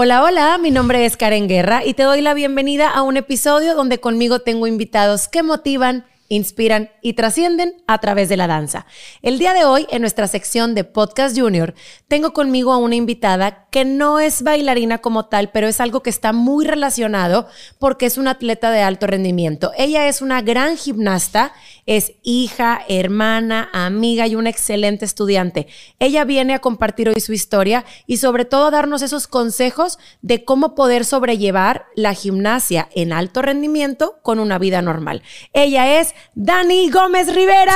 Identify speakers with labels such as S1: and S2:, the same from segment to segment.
S1: Hola, hola, mi nombre es Karen Guerra y te doy la bienvenida a un episodio donde conmigo tengo invitados que motivan inspiran y trascienden a través de la danza. El día de hoy, en nuestra sección de Podcast Junior, tengo conmigo a una invitada que no es bailarina como tal, pero es algo que está muy relacionado porque es una atleta de alto rendimiento. Ella es una gran gimnasta, es hija, hermana, amiga y una excelente estudiante. Ella viene a compartir hoy su historia y sobre todo a darnos esos consejos de cómo poder sobrellevar la gimnasia en alto rendimiento con una vida normal. Ella es Dani Gómez Rivera.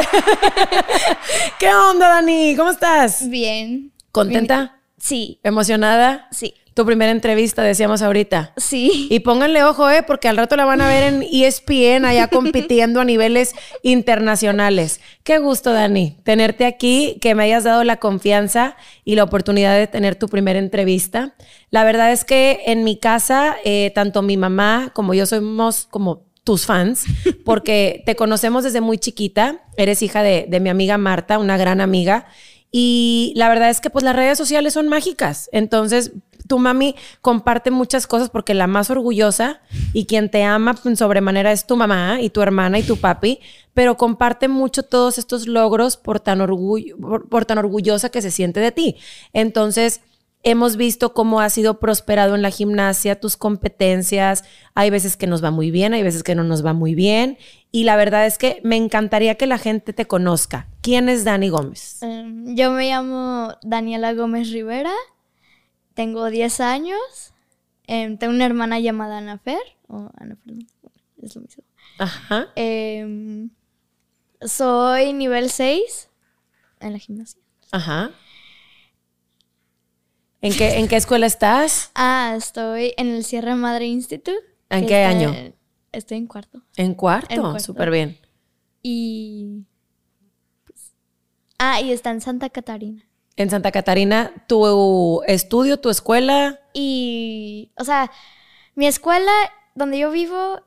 S1: ¡Eh! ¿Qué onda, Dani? ¿Cómo estás?
S2: Bien.
S1: ¿Contenta?
S2: Sí.
S1: ¿Emocionada?
S2: Sí.
S1: Tu primera entrevista, decíamos ahorita.
S2: Sí.
S1: Y pónganle ojo, ¿eh? Porque al rato la van a ver en ESPN allá compitiendo a niveles internacionales. Qué gusto, Dani, tenerte aquí, que me hayas dado la confianza y la oportunidad de tener tu primera entrevista. La verdad es que en mi casa, eh, tanto mi mamá como yo somos como tus fans, porque te conocemos desde muy chiquita. Eres hija de, de mi amiga Marta, una gran amiga. Y la verdad es que pues las redes sociales son mágicas. Entonces, tu mami comparte muchas cosas porque la más orgullosa y quien te ama en sobremanera es tu mamá y tu hermana y tu papi, pero comparte mucho todos estos logros por tan, por tan orgullosa que se siente de ti. Entonces, hemos visto cómo has sido prosperado en la gimnasia, tus competencias. Hay veces que nos va muy bien, hay veces que no nos va muy bien. Y la verdad es que me encantaría que la gente te conozca. ¿Quién es Dani Gómez?
S2: Um, yo me llamo Daniela Gómez Rivera. Tengo 10 años. Um, tengo una hermana llamada Ana Fer. O Ana Fer, es lo mismo.
S1: Ajá.
S2: Um, soy nivel 6 en la gimnasia.
S1: Ajá. ¿En qué, ¿En qué escuela estás?
S2: Ah, estoy en el Sierra Madre Institute.
S1: ¿En qué
S2: está-
S1: año?
S2: Estoy en cuarto.
S1: En cuarto.
S2: En cuarto.
S1: Súper bien.
S2: Y. pues, ah, y está en Santa Catarina.
S1: En Santa Catarina, tu estudio, tu escuela.
S2: Y. O sea, mi escuela, donde yo vivo,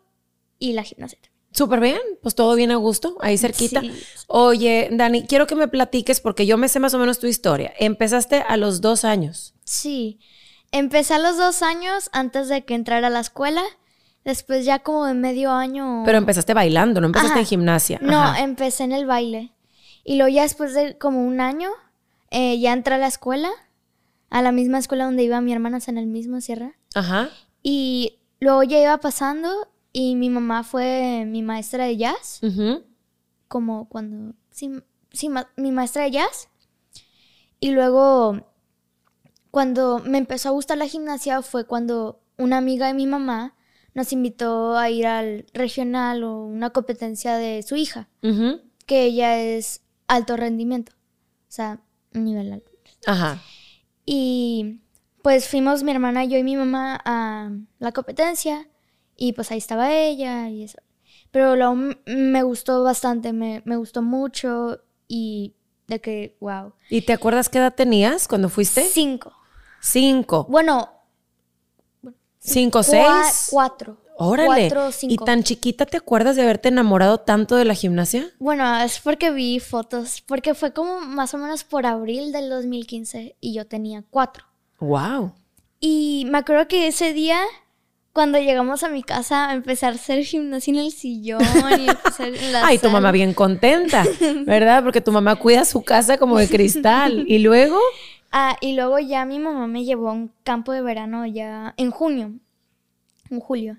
S2: y la gimnasia.
S1: Súper bien. Pues todo bien a gusto, ahí cerquita.
S2: Sí.
S1: Oye, Dani, quiero que me platiques porque yo me sé más o menos tu historia. Empezaste a los dos años.
S2: Sí. Empecé a los dos años antes de que entrara a la escuela. Después, ya como de medio año.
S1: Pero empezaste bailando, no empezaste
S2: Ajá.
S1: en gimnasia.
S2: No, empecé en el baile. Y luego, ya después de como un año, eh, ya entré a la escuela. A la misma escuela donde iba mi hermana, en el mismo Sierra.
S1: Ajá.
S2: Y luego ya iba pasando. Y mi mamá fue mi maestra de jazz. Como cuando, sí, sí, ma- mi maestra de jazz. Y luego, cuando me empezó a gustar la gimnasia fue cuando una amiga de mi mamá nos invitó a ir al regional o una competencia de su hija, que ella es alto rendimiento, o sea, nivel alto.
S1: Ajá.
S2: Y pues fuimos mi hermana, yo y mi mamá a la competencia y pues ahí estaba ella y eso. Pero luego m- me gustó bastante, me, me gustó mucho y de que, wow.
S1: ¿Y te acuerdas qué edad tenías cuando fuiste?
S2: Cinco.
S1: Cinco.
S2: Bueno,
S1: Cinco, seis.
S2: cuatro.
S1: Órale.
S2: Cuatro,
S1: ¿Y
S2: cinco.
S1: tan chiquita te acuerdas de haberte enamorado tanto de la gimnasia?
S2: Bueno, es porque vi fotos, porque fue como más o menos por abril del 2015 y yo tenía cuatro.
S1: Wow.
S2: Y me acuerdo que ese día, cuando llegamos a mi casa, empecé a hacer gimnasia en el sillón y en la
S1: Ay, tu mamá bien contenta, ¿verdad? Porque tu mamá cuida su casa como de cristal. Y luego,
S2: Ah, y luego ya mi mamá me llevó a un campo de verano ya en junio, en julio.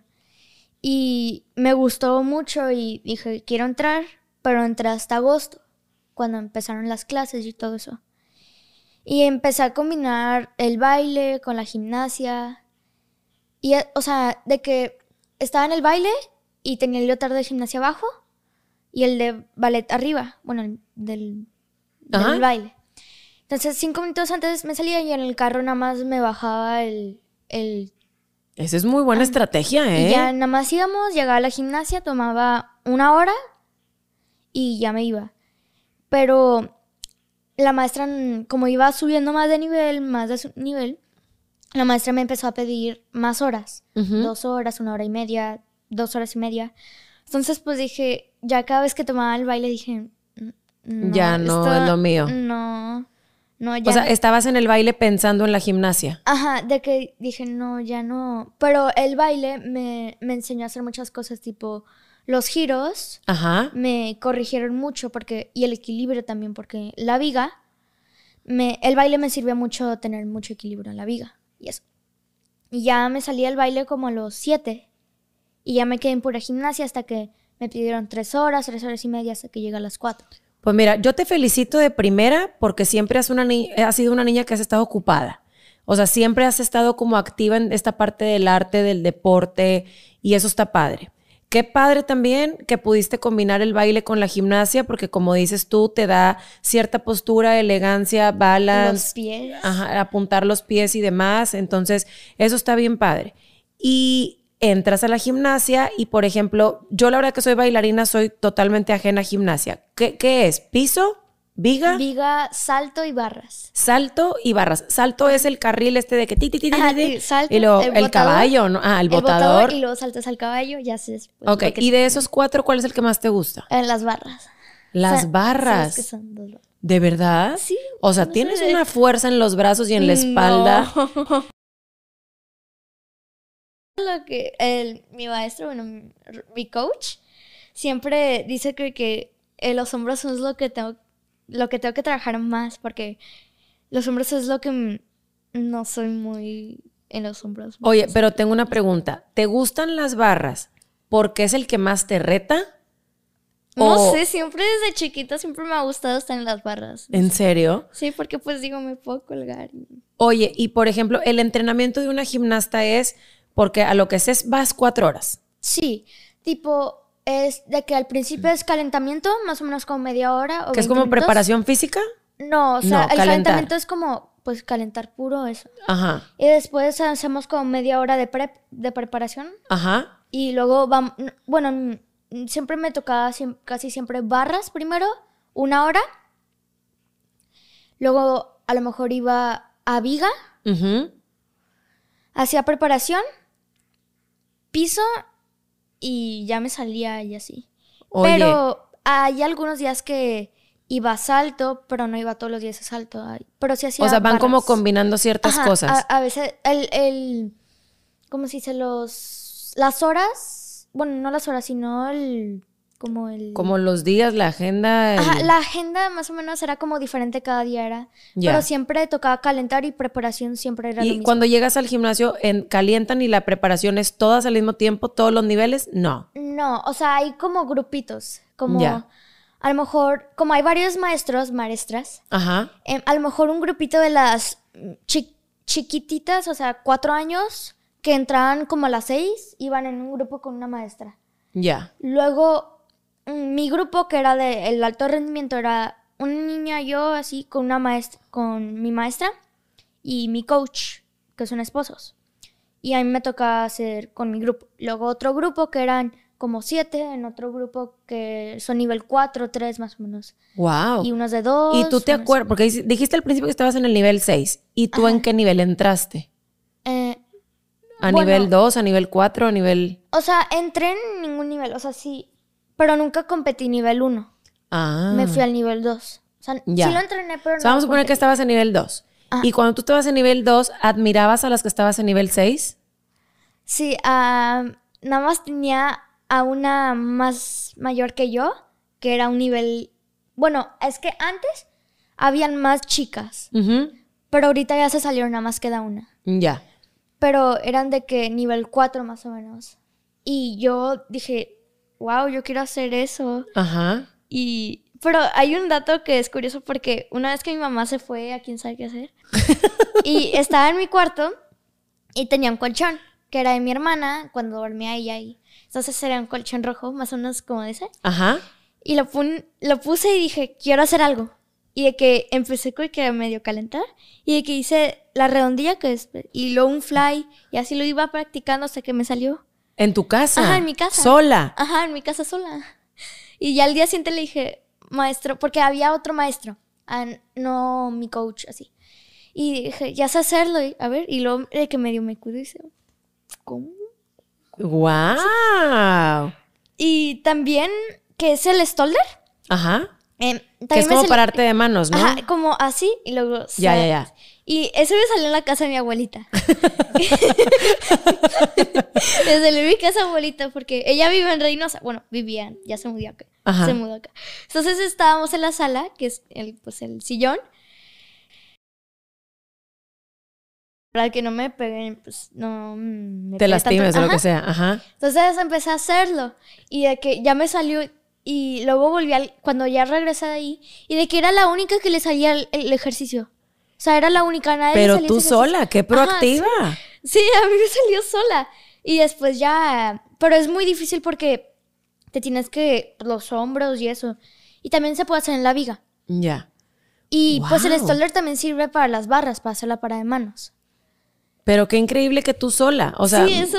S2: Y me gustó mucho y dije, quiero entrar, pero entré hasta agosto, cuando empezaron las clases y todo eso. Y empecé a combinar el baile con la gimnasia. Y, eh, o sea, de que estaba en el baile y tenía el leotardo de gimnasia abajo y el de ballet arriba, bueno, el del, del baile. Entonces, cinco minutos antes me salía y en el carro nada más me bajaba el... el
S1: esa es muy buena estrategia, ¿eh?
S2: Y ya nada más íbamos, llegaba a la gimnasia, tomaba una hora y ya me iba. Pero la maestra, como iba subiendo más de nivel, más de su nivel, la maestra me empezó a pedir más horas. Dos horas, una hora y media, dos horas y media. Entonces, pues dije, ya cada vez que tomaba el baile dije, "Mm,
S1: Ya no
S2: esto
S1: es lo mío".
S2: No, no, ya.
S1: O sea,
S2: no-
S1: estabas en el baile pensando en la gimnasia.
S2: Ajá, de que dije, no, ya no. Pero el baile me, me enseñó a hacer muchas cosas, tipo los giros,
S1: Ajá.
S2: me corrigieron mucho porque y el equilibrio también porque la viga me el baile me sirvió mucho tener mucho equilibrio en la viga y ya me salí del baile como a los 7 y ya me quedé en pura gimnasia hasta que me pidieron tres horas tres horas y media hasta que llegué a las 4
S1: Pues mira, yo te felicito de primera porque siempre has, has sido una niña que has estado ocupada. O sea, siempre has estado como activa en esta parte del arte, del deporte, y eso está padre. Qué padre también que pudiste combinar el baile con la gimnasia, porque como dices tú, te da cierta postura, elegancia,
S2: los
S1: balance,
S2: pies
S1: Ajá, apuntar los pies y demás. Entonces, eso está bien padre. Y entras a la gimnasia y, por ejemplo, yo la verdad que soy bailarina, soy totalmente ajena a gimnasia. ¿Qué, qué es? ¿Piso? ¿Viga?
S2: viga salto y barras
S1: Salto y barras. Salto es el carril este de que ti, ti, ti, ti,
S2: Ajá,
S1: ti,
S2: sí, salto,
S1: y luego
S2: el
S1: el,
S2: botador,
S1: caballo, ¿no? Ah, el, botador.
S2: y luego saltas al caballo ya sé después
S1: ok,
S2: que-
S1: y de esos cuatro, ¿cuál es el que más te gusta?
S2: en las barras
S1: Las barras.
S2: ¿sabes qué son dos?
S1: ¿De verdad?
S2: Sí,
S1: O sea,
S2: no
S1: tienes
S2: sé.
S1: una fuerza en los brazos y en la espalda.
S2: No. Lo que el, mi maestro, bueno, mi, coach, siempre dice que, que eh, los hombros es lo que tengo, lo que tengo que trabajar más, porque los hombros es lo que no soy muy en los hombros.
S1: Oye, pero tengo una pregunta. ¿Te gustan las barras porque es el que más te reta?
S2: no
S1: o-
S2: sé, siempre desde chiquita siempre me ha gustado estar en las barras.
S1: ¿En serio?
S2: Sí, porque pues digo, me puedo colgar.
S1: Oye, y por ejemplo, el entrenamiento de una gimnasta es porque a lo que sé es vas cuatro horas.
S2: Sí, tipo, es de que al principio es calentamiento, más o menos como media hora. O
S1: ¿Que es
S2: 20
S1: como
S2: minutos.
S1: preparación física?
S2: No, o sea,
S1: No,
S2: el
S1: calentar.
S2: calentamiento es como, pues, calentar puro eso.
S1: Ajá,
S2: Y después hacemos como media hora de prep, de preparación.
S1: ajá.
S2: Y luego vamos, bueno, mm, siempre me tocaba casi siempre barras primero, una hora. Luego a lo mejor iba a viga,
S1: ujú.
S2: hacía preparación, piso y ya me salía y así.
S1: Oye,
S2: Pero hay algunos días que iba a salto, pero no iba todos los días a salto. Pero sí hacía
S1: o sea, van como combinando ciertas
S2: Ajá,
S1: cosas.
S2: A, a veces el, el ¿cómo se dice? Los las horas, bueno, no las horas, sino el como el
S1: como los días, la agenda. el-
S2: Ajá, la agenda más o menos era como diferente cada día era, pero siempre tocaba calentar y preparación siempre era lo
S1: Y
S2: mismo.
S1: cuando llegas al gimnasio, en, calientan y la preparación es todas al mismo tiempo, todos los niveles. No.
S2: No, o sea, hay como grupitos, como a lo mejor, como hay varios maestros, maestras,
S1: Ajá.
S2: em, a lo mejor un grupito de las chi- chiquititas, o sea, cuatro años, que entraban como a las seis, iban en un grupo con una maestra.
S1: Ya.
S2: Luego, mi grupo, que era de el alto rendimiento, era una niña, yo así, con una maestra, con mi maestra y mi coach, que son esposos. Y a mí me tocaba hacer con mi grupo. Luego otro grupo que eran como siete, en otro grupo que son nivel cuatro, tres más o menos.
S1: Wow.
S2: Y unos de dos.
S1: Y tú te acuerdas, porque dijiste al principio que estabas en el nivel 6. ¿Y tú en qué nivel entraste?
S2: Eh,
S1: ¿A
S2: Bueno.
S1: nivel 2, a nivel 4, a nivel...?
S2: o sea, entré en ningún nivel, o sea, sí, pero nunca competí nivel uno.
S1: Ah.
S2: Me fui al nivel dos. O sea,
S1: Ya.
S2: sí lo entrené, pero
S1: O sea,
S2: no
S1: vamos a poner que estabas en nivel 2.
S2: Ajá.
S1: Y cuando tú estabas en nivel 2, ¿admirabas a las que estabas en nivel 6?
S2: Sí, ah, nada más tenía a una más mayor que yo, que era un nivel... Bueno, es que antes habían más chicas, pero ahorita ya se salieron, nada más queda una.
S1: Ya.
S2: Pero eran de que nivel 4 más o menos. Y yo dije, wow, yo quiero hacer eso.
S1: Ajá.
S2: Y... Pero hay un dato que es curioso porque una vez que mi mamá se fue a quién sabe qué hacer, y estaba en mi cuarto y tenía un colchón, que era de mi hermana cuando dormía ella ahí. Entonces era un colchón rojo, más o menos como ese.
S1: Ajá.
S2: Y lo, pun- lo puse y dije, quiero hacer algo. Y de que empecé con que medio calentar. Y de que hice la redondilla que es. Y luego un fly. Y así lo iba practicando hasta que me salió.
S1: ¿En tu casa?
S2: Ajá, en mi casa.
S1: ¿Sola?
S2: Ajá, en mi casa sola. Y ya al día siguiente le dije, maestro, porque había otro maestro, ah, no mi coach, así. Y dije, ya sé hacerlo, y- a ver, y luego de que medio me cuido y dice, ¿cómo?
S1: ¡Wow!
S2: Y también, que es el stolder,
S1: Ajá.
S2: Em,
S1: Que es como
S2: salió-
S1: pararte de manos, ¿no?
S2: Ajá, como así y luego...
S1: Ya, ya, ya.
S2: Y eso me salió en la casa de mi abuelita. salió en mi casa abuelita porque ella vive en Reynosa. Bueno, vivían, ya se mudó acá.
S1: Ajá.
S2: Se mudó acá. Entonces estábamos en la sala, que es el, pues, el sillón. Para que no me peguen, pues no me
S1: Te lastimes o lo que
S2: Ajá.
S1: sea. Ajá.
S2: Entonces empecé a hacerlo y de que ya me salió y luego volví al, cuando ya regresé de ahí y de que era la única que le salía el, el ejercicio. O sea, era la única, nadie le
S1: Pero
S2: salía
S1: tú sola, qué
S2: Ajá,
S1: proactiva.
S2: sí. Sí, a mí me salió sola. Y después ya, pero es muy difícil porque te tienes que los hombros y eso. Y también se puede hacer en la viga.
S1: Ya.
S2: Y pues el. Stoller también sirve para las barras, para hacer la parada de manos.
S1: Pero qué increíble que tú sola. O sea,
S2: sí, eso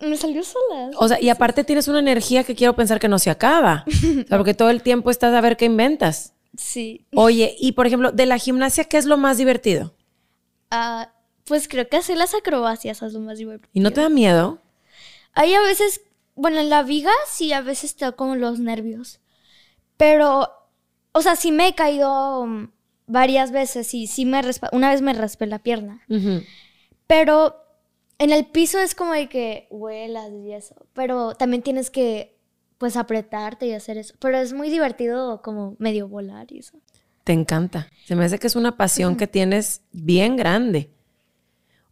S2: me salió sola.
S1: o sea, y aparte tienes una energía que quiero pensar que no se acaba. O sea, porque todo el tiempo estás a ver qué inventas.
S2: Sí.
S1: Oye, y por ejemplo, de la gimnasia, ¿qué es lo más divertido?
S2: Ah, pues creo que hacer las acrobacias es lo más divertido.
S1: ¿Y no te da miedo?
S2: Hay a veces, bueno, en la viga sí a veces te da como los nervios. Pero, o sea, sí me he caído mm, varias veces y sí me una vez me raspé la pierna. Pero en el piso es como de que vuelas y eso. Pero también tienes que, pues, apretarte y hacer eso. Pero es muy divertido como medio volar y eso.
S1: Te encanta. Se me hace que es una pasión que tienes bien grande.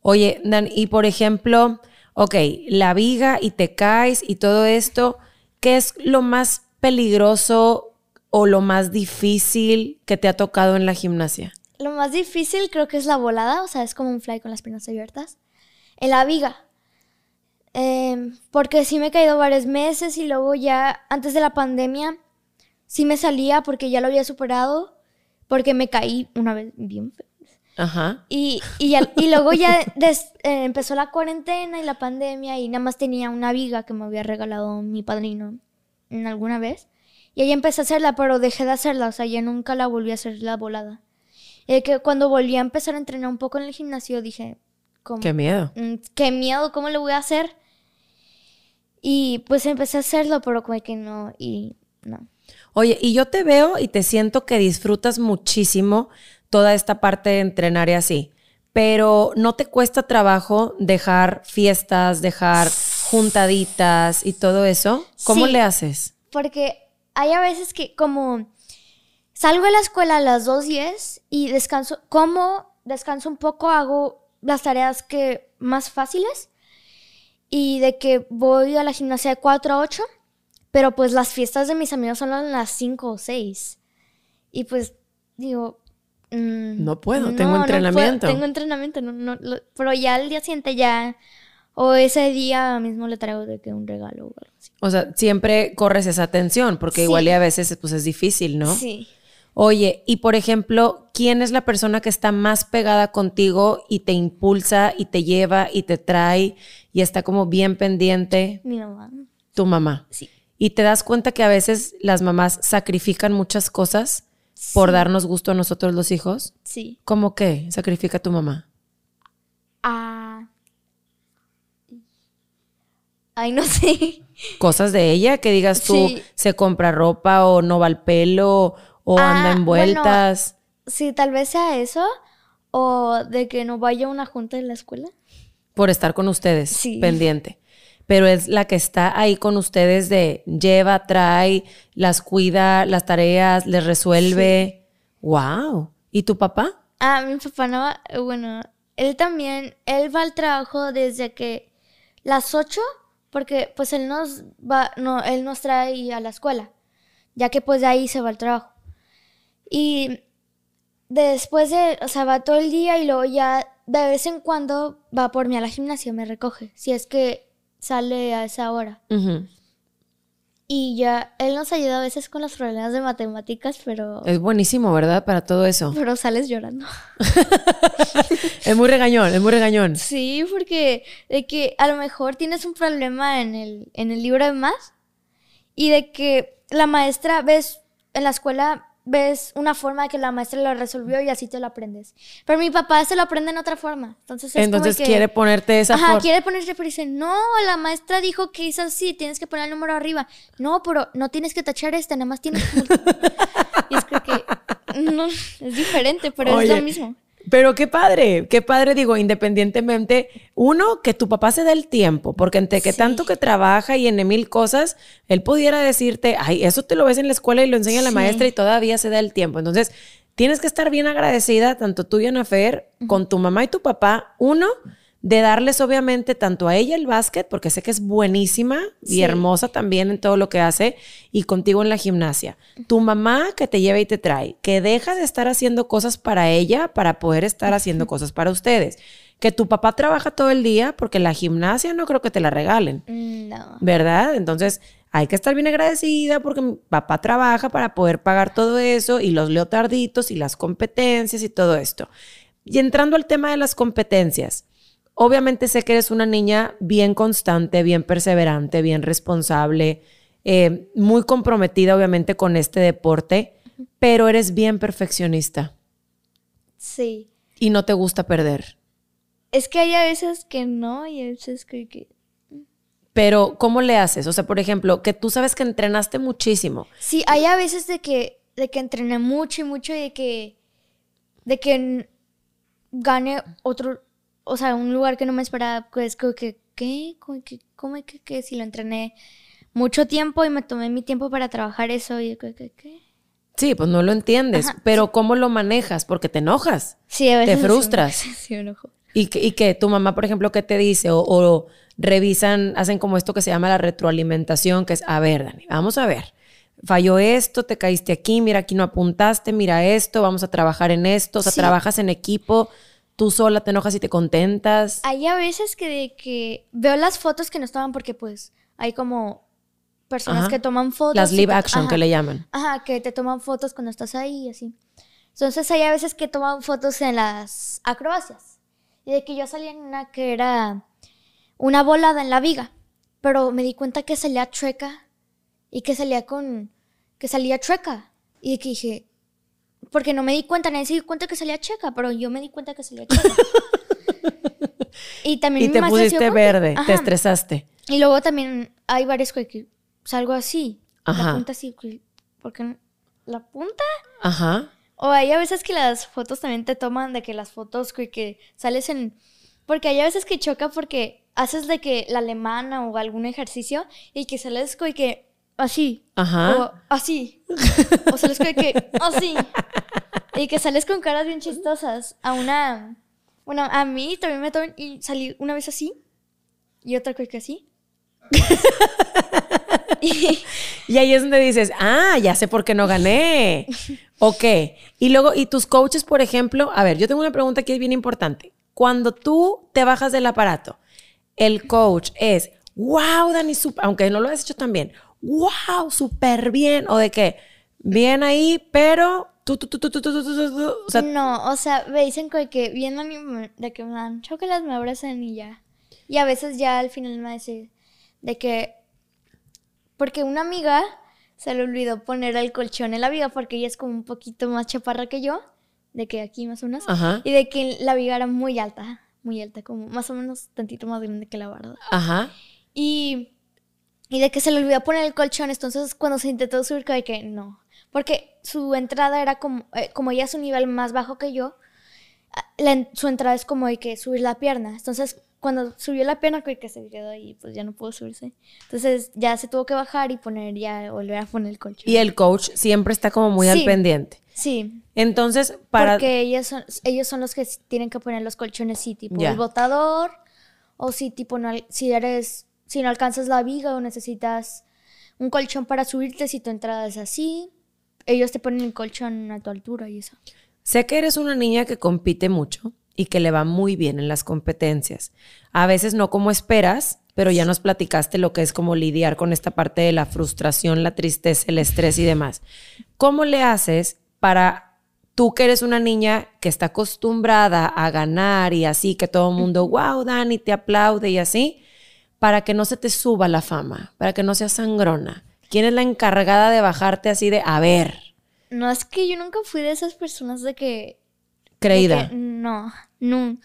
S1: Oye, Dan, y por ejemplo, ok, la viga y te caes y todo esto, ¿qué es lo más peligroso o lo más difícil que te ha tocado en la gimnasia?
S2: Lo más difícil creo que es la volada, o sea, es como un fly con las piernas abiertas. En la viga. Em, porque sí me he caído varios meses y luego ya, antes de la pandemia, sí me salía porque ya lo había superado, porque me caí una vez bien feo.
S1: Ajá.
S2: Y, y, ya- y luego ya des- eh, empezó la cuarentena y la pandemia y nada más tenía una viga que me había regalado mi padrino en alguna vez. Y ahí empecé a hacerla, pero dejé de hacerla, o sea, ya nunca la volví a hacer la volada. Y de que cuando volví a empezar a entrenar un poco en el gimnasio dije, ¿cómo?
S1: Qué miedo.
S2: Mm, qué miedo, ¿cómo le voy a hacer? Y pues empecé a hacerlo, pero como que no, y no.
S1: Oye, y yo te veo y te siento que disfrutas muchísimo toda esta parte de entrenar y así, pero ¿no te cuesta trabajo dejar fiestas, dejar juntaditas y todo eso? ¿Cómo
S2: Sí.
S1: le haces?
S2: Porque hay a veces que como salgo de la escuela a las 2.10 y descanso, como descanso un poco, hago las tareas que más fáciles y de que voy a la gimnasia de 4 a 8, pero pues las fiestas de mis amigos son a las 5 o 6. Y pues digo... mm,
S1: No puedo, tengo entrenamiento.
S2: tengo entrenamiento, no, no, lo- pero ya al día siguiente ya... O ese día mismo le traigo de que un regalo o algo así.
S1: O sea, siempre corres esa tensión, porque
S2: Sí.
S1: igual y a veces pues es difícil, ¿no?
S2: Sí.
S1: Oye, y por ejemplo, ¿quién es la persona que está más pegada contigo y te impulsa y te lleva y te trae y está como bien pendiente?
S2: Mi mamá.
S1: Tu mamá.
S2: Sí.
S1: Y te das cuenta que a veces las mamás sacrifican muchas cosas por
S2: Sí.
S1: darnos gusto a nosotros los hijos.
S2: Sí.
S1: ¿Cómo qué sacrifica tu mamá?
S2: Ah. Ay, no sé.
S1: Cosas de ella que digas tú,
S2: Sí.
S1: se compra ropa o no va al pelo o
S2: Ah,
S1: anda en
S2: bueno.
S1: vueltas.
S2: Sí, tal vez sea eso. O de que no vaya a una junta en la escuela.
S1: por estar con ustedes,
S2: Sí.
S1: pendiente. Pero es la que está ahí con ustedes de lleva, trae, las cuida, las tareas, les resuelve. Wow. ¿Y tu papá?
S2: Ah, mi papá no va. Bueno, él también. Él va al trabajo desde que las 8. Porque pues él nos va. No, él nos trae a la escuela. Ya que pues de ahí se va al trabajo. Y después de, o sea, va todo el día y luego ya de vez en cuando va por mí a la gimnasia, me recoge, si es que sale a esa hora. Y ya, él nos ayuda a veces con los problemas de matemáticas, pero,
S1: Es buenísimo, ¿verdad? Para todo eso.
S2: pero sales llorando.
S1: Es muy regañón, es muy regañón.
S2: Sí, porque de que a lo mejor tienes un problema en el, en el libro de más y de que la maestra, ves, en la escuela ves una forma de que la maestra lo resolvió y así te lo aprendes. Pero mi papá se lo aprende en otra forma. Entonces, es
S1: Entonces
S2: como que,
S1: quiere ponerte esa
S2: Ajá,
S1: forma.
S2: quiere ponerte, pero dice, no, la maestra dijo que es así, tienes que poner el número arriba. No, pero no tienes que tachar este, nada más tienes que... y es creo que, no, es diferente, pero es lo mismo.
S1: Pero qué padre, qué padre, digo, independientemente, uno, que tu papá se dé el tiempo, porque entre que
S2: Sí.
S1: tanto que trabaja y en mil cosas, él pudiera decirte, ay, eso te lo ves en la escuela y lo enseña la maestra y todavía se da el tiempo. Entonces, tienes que estar bien agradecida, tanto tú y Ana Fer, con tu mamá y tu papá, uno, de darles obviamente tanto a ella el básquet, porque sé que es buenísima y hermosa también en todo lo que hace, y contigo en la gimnasia. Tu mamá que te lleva y te trae, que deja de estar haciendo cosas para ella para poder estar haciendo cosas para ustedes. Que tu papá trabaja todo el día porque la gimnasia no creo que te la regalen,
S2: No.
S1: ¿verdad? Entonces hay que estar bien agradecida porque mi papá trabaja para poder pagar todo eso y los leotarditos y las competencias y todo esto. Y entrando al tema de las competencias, obviamente sé que eres una niña bien constante, bien perseverante, bien responsable, eh, muy comprometida obviamente con este deporte, pero eres bien perfeccionista
S2: Sí.
S1: y no te gusta perder.
S2: Es que hay a veces que no y a veces que... que-
S1: Pero, ¿cómo le haces? O sea, por ejemplo, que tú sabes que entrenaste muchísimo.
S2: Sí, hay a veces de que, de que entrené mucho y mucho y de que, de que gane otro, o sea, un lugar que no me esperaba, pues como que, ¿qué? ¿Cómo que, cómo que, que si lo entrené mucho tiempo y me tomé mi tiempo para trabajar eso y que, que, ¿qué?
S1: Sí, pues no lo entiendes,
S2: Ajá,
S1: pero ¿cómo lo manejas? Porque te enojas.
S2: Sí, a veces.
S1: Te frustras.
S2: Sí, enojo.
S1: Y que, y que tu mamá, por ejemplo, ¿qué te dice? O, o revisan, hacen como esto que se llama la retroalimentación, que es, a ver, Dani, vamos a ver. Falló esto, te caíste aquí, mira, aquí no apuntaste, mira esto, vamos a trabajar en esto. O sea,
S2: Sí.
S1: trabajas en equipo, tú sola te enojas y te contentas.
S2: Hay a veces que de que veo las fotos que nos toman porque pues hay como personas
S1: Ajá.
S2: que toman fotos.
S1: Las live action que le llaman.
S2: Ajá, que te toman fotos cuando estás ahí y así. Entonces hay a veces que toman fotos en las acrobacias. Y de que yo salía en una que era una volada en la viga. Pero me di cuenta que salía chueca. Y que salía con... Que salía chueca. Y de que dije... Porque no me di cuenta, nadie se dio cuenta que salía chueca, pero yo me di cuenta que salía chueca. y también
S1: Y te pusiste verde, te estresaste.
S2: Y luego también hay varios que, salgo así.
S1: Ajá.
S2: La punta así. que- ¿Por qué no? ¿La punta?
S1: Ajá.
S2: O hay a veces que las fotos también te toman de que las fotos que, sales en... Porque hay a veces que choca porque haces de que la alemana o algún ejercicio y que sales como que así.
S1: Ajá.
S2: O así. O sales como que así. Y que sales con caras bien chistosas. A una... Bueno, a mí también me toman y salí una vez así y otra que así. y,
S1: Y ahí es donde dices, ah, ya sé por qué no gané. ok. Y luego, y tus coaches, por ejemplo, a ver, yo tengo una pregunta que es bien importante. Cuando tú te bajas del aparato, el coach es, wow, Dani, sup-", aunque no lo has hecho tan bien, wow, súper bien. O de que, bien ahí, pero Tú, tú, tú,
S2: no, o sea, me dicen que viendo de que me dan chocolates, me abrazan y ya. Y a veces ya al final me dicen de que. Porque una amiga se le olvidó poner el colchón en la viga porque ella es como un poquito más chaparra que yo, de que aquí más unas.
S1: Ajá.
S2: Y de que la viga era muy alta, muy alta, como más o menos tantito más grande que la barda.
S1: Ajá.
S2: Y y de que se le olvidó poner el colchón, entonces cuando se intentó subir, de que no. Porque su entrada era como, eh, como ella es un nivel más bajo que yo, ah, la su entrada es como de que subir la pierna. Entonces cuando subió la pierna, que se quedó ahí, pues ya no pudo subirse. Entonces ya se tuvo que bajar y poner, ya volver a poner el colchón.
S1: y el coach siempre está como muy al pendiente.
S2: Sí,
S1: Entonces, para...
S2: porque ellos son, ellos son los que tienen que poner los colchones, sí, tipo
S1: Ya.
S2: el botador, o si tipo no, si eres, si no alcanzas la viga o necesitas un colchón para subirte si tu entrada es así, ellos te ponen el colchón a tu altura y eso.
S1: Sé que eres una niña que compite mucho y que le va muy bien en las competencias. A veces no como esperas, pero ya nos platicaste lo que es como lidiar con esta parte de la frustración, la tristeza, el estrés y demás. ¿Cómo le haces para tú que eres una niña que está acostumbrada a ganar y así, que todo el mundo, wow, Dani, te aplaude y así, para que no se te suba la fama, para que no seas sangrona? ¿Quién es la encargada de bajarte así de, a ver,
S2: No, es que yo nunca fui de esas personas de que...
S1: Creída.
S2: de que- no, no.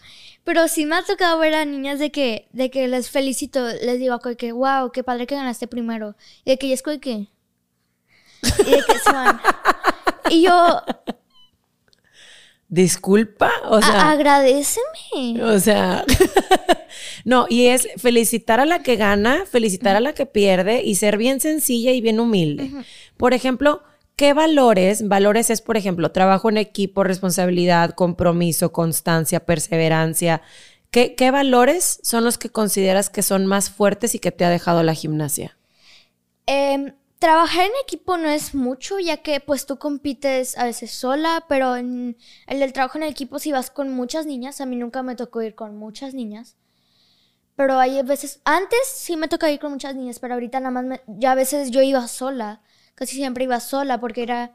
S2: Pero sí me ha tocado ver a niñas de que, de que les felicito, les digo como que, wow, qué padre que ganaste primero. Y de que ya es que... Y de que se van. Y yo,
S1: Disculpa, o sea...
S2: "A- agradéceme.
S1: O sea, no, y es felicitar a la que gana, felicitar a la que pierde y ser bien sencilla y bien humilde. Por ejemplo, ¿qué valores? Valores es, por ejemplo, trabajo en equipo, responsabilidad, compromiso, constancia, perseverancia. ¿Qué, qué valores son los que consideras que son más fuertes y que te ha dejado la gimnasia?
S2: Em, trabajar en equipo no es mucho, ya que pues tú compites a veces sola, pero en el del trabajo en equipo si vas con muchas niñas, a mí nunca me tocó ir con muchas niñas. Pero hay veces, antes sí me tocó ir con muchas niñas, pero ahorita nada más, me- ya a veces yo iba sola, casi siempre iba sola porque era,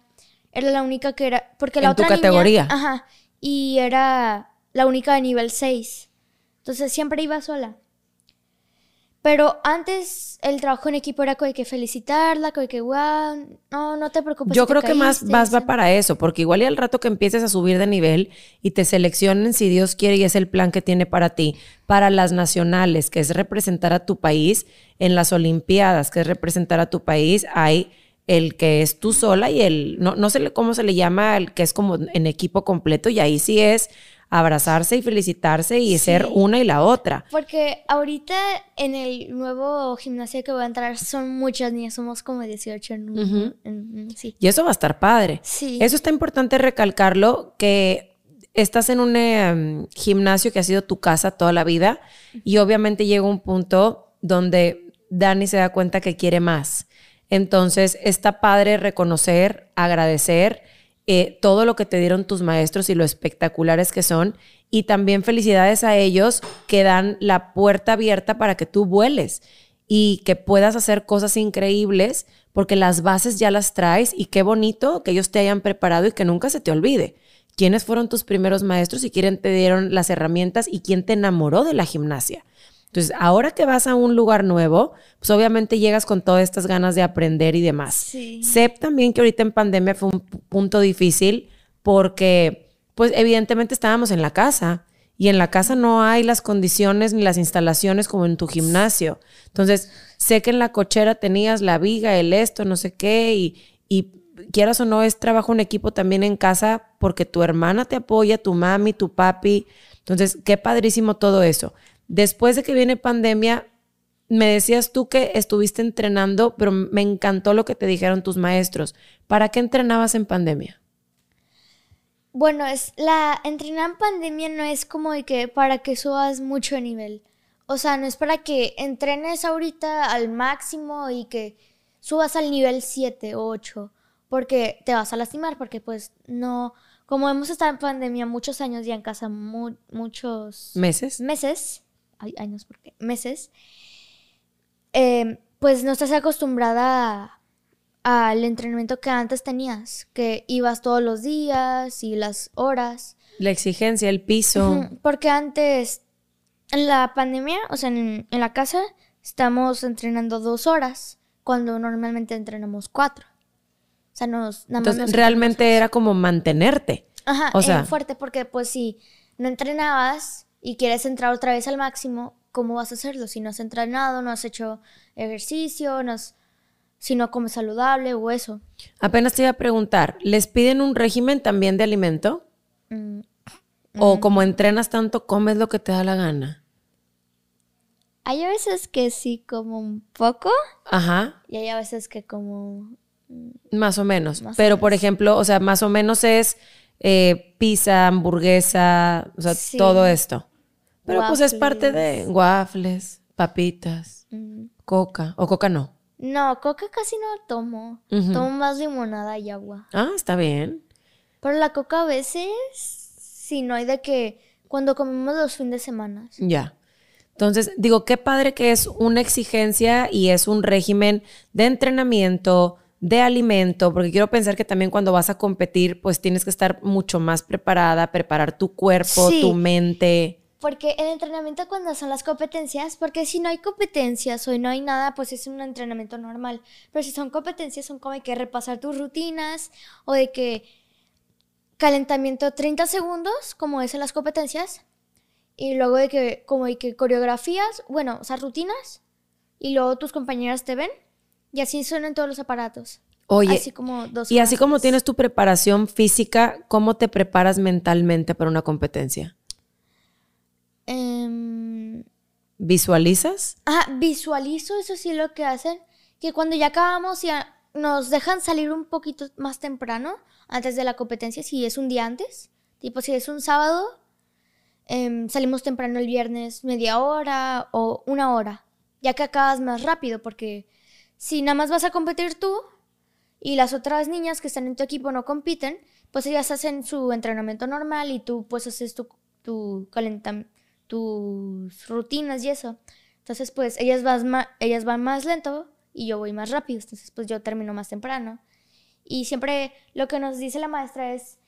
S2: era la única que era, porque la
S1: En tu
S2: otra niña-
S1: categoría.
S2: ajá, y era la única de nivel 6. Entonces siempre iba sola. Pero antes el trabajo en equipo era como que felicitarla, como que, wow, no, no te preocupes.
S1: Yo creo que más
S2: caíste",
S1: vas va para eso, porque igual y al rato que empieces a subir de nivel y te seleccionen si Dios quiere y es el plan que tiene para ti, para las nacionales, que es representar a tu país en las Olimpiadas, que es representar a tu país, hay el que es tú sola y el, no, no sé cómo se le llama, el que es como en equipo completo y ahí sí es abrazarse y felicitarse y ser
S2: Sí.
S1: una y la otra.
S2: Porque ahorita en el nuevo gimnasio que voy a entrar son muchas niñas, somos como 18 en, un-
S1: Ujú.
S2: en- en- sí.
S1: Y eso va a estar padre.
S2: Sí.
S1: Eso está importante recalcarlo, que estás en un em, gimnasio que ha sido tu casa toda la vida y obviamente llega un punto donde Dani se da cuenta que quiere más. Entonces está padre reconocer, agradecer eh, todo lo que te dieron tus maestros y lo espectaculares que son. Y también felicidades a ellos que dan la puerta abierta para que tú vueles y que puedas hacer cosas increíbles porque las bases ya las traes y qué bonito que ellos te hayan preparado y que nunca se te olvide. ¿Quiénes fueron tus primeros maestros y quién te dieron las herramientas y quién te enamoró de la gimnasia? Entonces, ahora que vas a un lugar nuevo, pues obviamente llegas con todas estas ganas de aprender y demás.
S2: Sí.
S1: Sé también que ahorita en pandemia fue un pu- punto difícil porque, pues evidentemente estábamos en la casa y en la casa no hay las condiciones ni las instalaciones como en tu gimnasio. Entonces, sé que en la cochera tenías la viga, el esto, no sé qué, y, y quieras o no, es trabajo en equipo también en casa porque tu hermana te apoya, tu mami, tu papi. Entonces, qué padrísimo todo eso. Después de que viene pandemia, me decías tú que estuviste entrenando, pero me encantó lo que te dijeron tus maestros. ¿Para qué entrenabas en pandemia?
S2: Bueno, es la entrenar en pandemia no es como de que para que subas mucho de nivel. O sea, no es para que entrenes ahorita al máximo y que subas al nivel 7 o 8, porque te vas a lastimar, porque pues no, como hemos estado en pandemia muchos años ya en casa, mu- muchos
S1: ¿Meses?
S2: meses, ay, años, ¿por qué? Meses, eh, pues no estás acostumbrada al entrenamiento que antes tenías, que ibas todos los días y las horas.
S1: La exigencia, el piso.
S2: Porque antes, en la pandemia, o sea, en, en la casa, estamos entrenando dos horas, cuando normalmente entrenamos cuatro. O sea, nos, nada más
S1: Entonces,
S2: nos-
S1: realmente era como mantenerte.
S2: Ajá,
S1: O sea-
S2: fuerte, porque pues si no entrenabas y quieres entrar otra vez al máximo, ¿cómo vas a hacerlo? Si no has entrenado, no has hecho ejercicio, no has- si no comes saludable o eso.
S1: Apenas te iba a preguntar, ¿les piden un régimen también de alimento?
S2: Mm,
S1: ¿O como entrenas tanto, comes lo que te da la gana?
S2: Hay a veces que sí como un poco
S1: Ajá,
S2: y hay a veces que como...
S1: más o menos.
S2: Más o
S1: Pero, por ejemplo, o sea, más o menos es eh, pizza, hamburguesa, o sea,
S2: Sí.
S1: todo esto. Pero pues es parte de
S2: Waffles.
S1: papitas,
S2: mm,
S1: coca. O coca no.
S2: No, coca casi no tomo. Tomo más limonada y agua.
S1: Ah, está bien.
S2: Pero la coca a veces, si no hay de que cuando comemos los fines de semana.
S1: Ya. Entonces, digo, qué padre que es una exigencia y es un régimen de entrenamiento, de alimento, porque quiero pensar que también cuando vas a competir, pues tienes que estar mucho más preparada, preparar tu cuerpo,
S2: Sí.
S1: tu mente.
S2: Porque el entrenamiento cuando son las competencias, porque si no hay competencias o no hay nada, pues es un entrenamiento normal. Pero si son competencias, son como de que repasar tus rutinas o de que calentamiento 30 segundos, como es en las competencias, y luego de que, como de que coreografías, bueno, o sea, rutinas, y luego tus compañeras te ven, y así suenan todos los aparatos.
S1: Oye,
S2: Así como dos
S1: y así como tienes tu preparación física, ¿cómo te preparas mentalmente para una competencia?
S2: Em,
S1: ¿Visualizas?
S2: Ajá, visualizo eso sí lo que hacen, que cuando ya acabamos ya nos dejan salir un poquito más temprano, antes de la competencia, si es un día antes, tipo si es un sábado, em, salimos temprano el viernes media hora o una hora, ya que acabas más rápido, porque si nada más vas a competir tú y las otras niñas que están en tu equipo no compiten, pues ellas hacen su entrenamiento normal y tú pues haces tu, tu calenta- tus rutinas y eso. Entonces pues ellas, vas ellas van más lento y yo voy más rápido, entonces pues yo termino más temprano. Y siempre lo que nos dice la maestra es,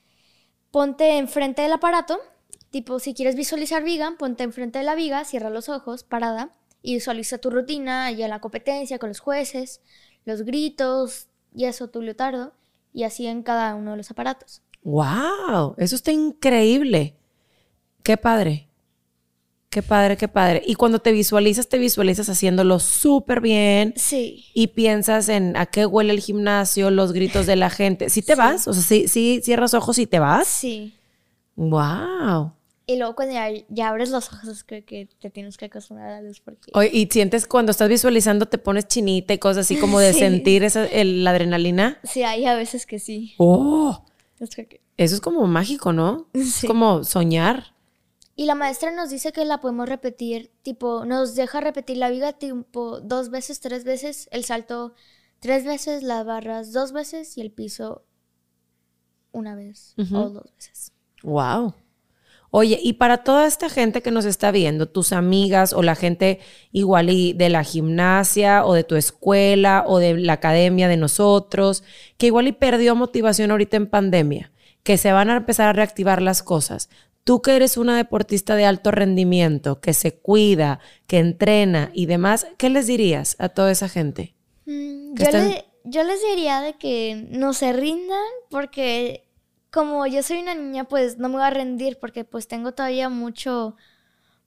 S2: ponte enfrente del aparato, tipo si quieres visualizar viga, ponte enfrente de la viga, cierra los ojos, parada, y visualiza tu rutina y en la competencia con los jueces, los gritos y eso, tu leotardo, y así en cada uno de los aparatos.
S1: ¡Wow! Eso está increíble. Qué padre. Qué padre, qué padre. Y cuando te visualizas, te visualizas haciéndolo súper bien
S2: Sí.
S1: y piensas en a qué huele el gimnasio, los gritos de la gente. ¿Sí te vas? O sea, ¿sí, sí cierras ojos y te vas?
S2: Sí.
S1: ¡Wow!
S2: Y luego cuando ya, ya abres los ojos, creo que te tienes que acostumbrar a la luz porque...
S1: Oye, y sientes cuando estás visualizando, te pones chinita y cosas así como de
S2: Sí.
S1: sentir esa, el- la adrenalina.
S2: Sí, hay a veces que sí.
S1: ¡Oh!
S2: Es que-
S1: Eso es como mágico, ¿no? Es
S2: Sí.
S1: como soñar.
S2: Y la maestra nos dice que la podemos repetir, tipo, nos deja repetir la viga tipo dos veces, tres veces, el salto tres veces, las barras dos veces y el piso una vez o dos veces.
S1: Wow. Oye, y para toda esta gente que nos está viendo, tus amigas o la gente igual y de la gimnasia o de tu escuela o de la academia de nosotros, que igual y perdió motivación ahorita en pandemia, que se van a empezar a reactivar las cosas. Tú que eres una deportista de alto rendimiento, que se cuida, que entrena y demás, ¿qué les dirías a toda esa gente?
S2: Mm, yo,
S1: están-
S2: le- yo les diría de que no se rindan porque como yo soy una niña pues no me voy a rendir porque pues tengo todavía mucho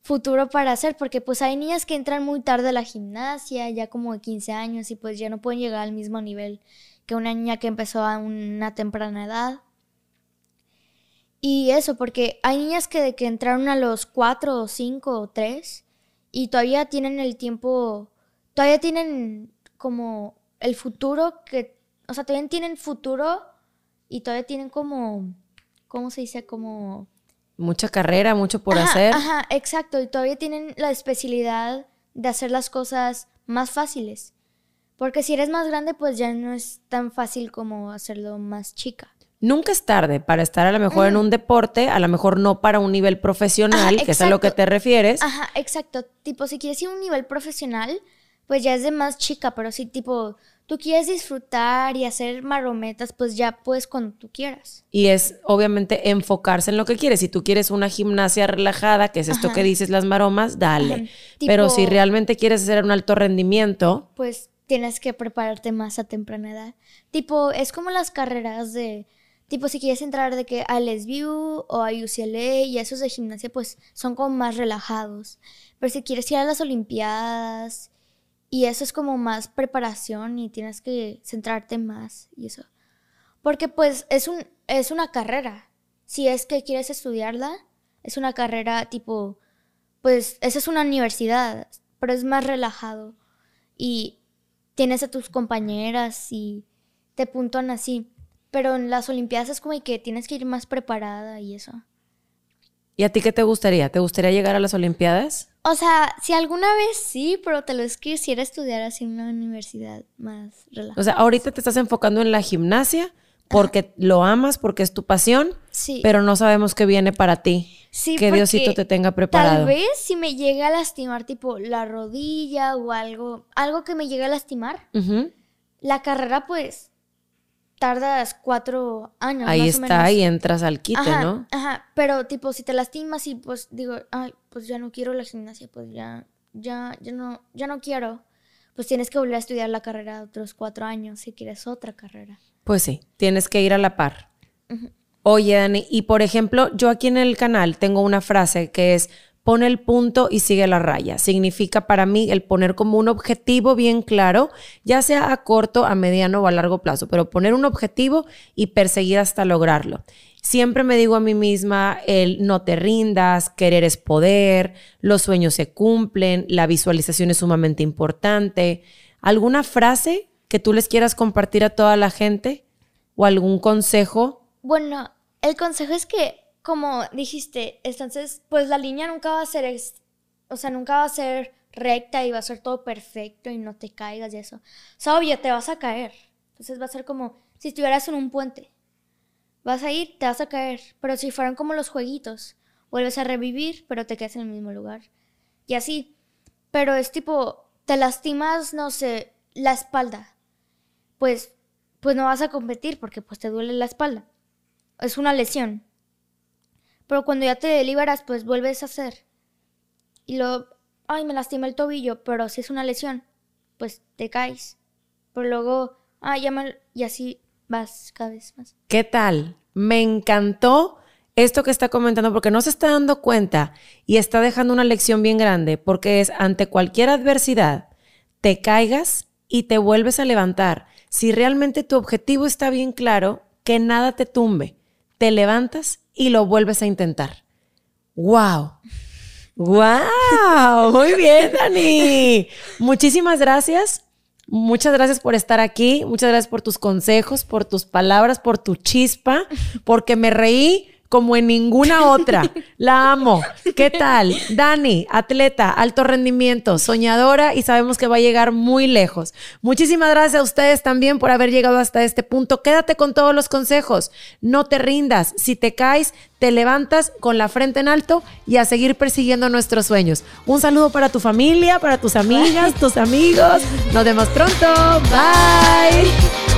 S2: futuro para hacer porque pues hay niñas que entran muy tarde a la gimnasia ya como de 15 años y pues ya no pueden llegar al mismo nivel que una niña que empezó a una temprana edad. Y eso, porque hay niñas que de que entraron a los 4 o 5 o 3 y todavía tienen el tiempo, todavía tienen como el futuro que, o sea, todavía tienen futuro y todavía tienen como, ¿cómo se dice? Como...
S1: Mucha carrera, mucho por
S2: Ajá,
S1: hacer.
S2: Ajá, exacto, y todavía tienen la especialidad de hacer las cosas más fáciles. Porque si eres más grande, pues ya no es tan fácil como hacerlo más chica.
S1: Nunca es tarde para estar a lo mejor en un deporte, a lo mejor no para un nivel profesional,
S2: Ajá,
S1: que es a lo que te refieres.
S2: Ajá, exacto. Tipo, si quieres ir a un nivel profesional, pues ya es de más chica, pero si tipo, tú quieres disfrutar y hacer marometas, pues ya puedes cuando tú quieras.
S1: Y es obviamente enfocarse en lo que quieres. Si tú quieres una gimnasia relajada, que es esto
S2: Ajá.
S1: que dices las maromas, dale. Pero si realmente quieres hacer un alto rendimiento,
S2: pues tienes que prepararte más a temprana edad. Tipo, es como las carreras de, tipo, si quieres entrar de que a LSView o a UCLA y esos de gimnasia, pues son como más relajados. Pero si quieres ir a las Olimpiadas y eso es como más preparación y tienes que centrarte más y eso. Porque pues es, un, es una carrera. Si es que quieres estudiarla, es una carrera tipo, pues esa es una universidad, pero es más relajado y tienes a tus compañeras y te puntúan así. Pero en las Olimpiadas es como que tienes que ir más preparada y eso.
S1: ¿y a ti qué te gustaría? ¿Te gustaría llegar a las Olimpiadas?
S2: O sea, si alguna vez sí, pero te lo es que quisiera estudiar así en una universidad más relajada.
S1: O sea, ahorita te estás enfocando en la gimnasia porque lo amas, porque es tu pasión,
S2: Sí.
S1: pero no sabemos qué viene para ti.
S2: Sí,
S1: que Diosito te tenga preparado.
S2: Tal vez si me llega a lastimar tipo la rodilla o algo, algo que me llegue a lastimar, la carrera pues tardas cuatro años.
S1: Ahí
S2: más o
S1: está
S2: menos.
S1: y entras al quite,
S2: Ajá,
S1: ¿no?
S2: Ajá, pero tipo, si te lastimas y pues digo, ay, pues ya no quiero la gimnasia, pues ya, ya, ya no, ya no quiero. Pues tienes que volver a estudiar la carrera otros cuatro años si quieres otra carrera.
S1: Pues sí, tienes que ir a la par. Oye, Dani, y por ejemplo, yo aquí en el canal tengo una frase que es pon el punto y sigue la raya. Significa para mí el poner como un objetivo bien claro, ya sea a corto, a mediano o a largo plazo, pero poner un objetivo y perseguir hasta lograrlo. Siempre me digo a mí misma el no te rindas, querer es poder, los sueños se cumplen, la visualización es sumamente importante. ¿Alguna frase que tú les quieras compartir a toda la gente o algún consejo?
S2: Bueno, el consejo es que, como dijiste, entonces, pues la línea nunca va a ser, o sea, nunca va a ser recta y va a ser todo perfecto y no te caigas y eso. O sea, obvio, te vas a caer. Entonces va a ser como si estuvieras en un puente. Vas a ir, te vas a caer. Pero si fueran como los jueguitos, vuelves a revivir, pero te quedas en el mismo lugar. Y así. Pero es tipo, te lastimas, no sé, la espalda. Pues, pues no vas a competir porque pues te duele la espalda. Es una lesión. Pero cuando ya te liberas, pues vuelves a hacer. Y luego, ay, me lastimé el tobillo, pero si es una lesión, pues te caes. Pero luego, ay, ya me... Y así vas cada vez más.
S1: ¿Qué tal? Me encantó esto que está comentando porque no se está dando cuenta y está dejando una lección bien grande porque es ante cualquier adversidad, te caigas y te vuelves a levantar. Si realmente tu objetivo está bien claro, que nada te tumbe, te levantas y lo vuelves a intentar. ¡Wow! ¡Wow! Muy bien, Dani. Muchísimas gracias. Muchas gracias por estar aquí. Muchas gracias por tus consejos, por tus palabras, por tu chispa, porque me reí como en ninguna otra. La amo. ¿Qué tal? Dani, atleta, alto rendimiento, soñadora y sabemos que va a llegar muy lejos. Muchísimas gracias a ustedes también por haber llegado hasta este punto. Quédate con todos los consejos. No te rindas. Si te caes, te levantas con la frente en alto y a seguir persiguiendo nuestros sueños. Un saludo para tu familia, para tus amigas, tus amigos. Nos vemos pronto. Bye.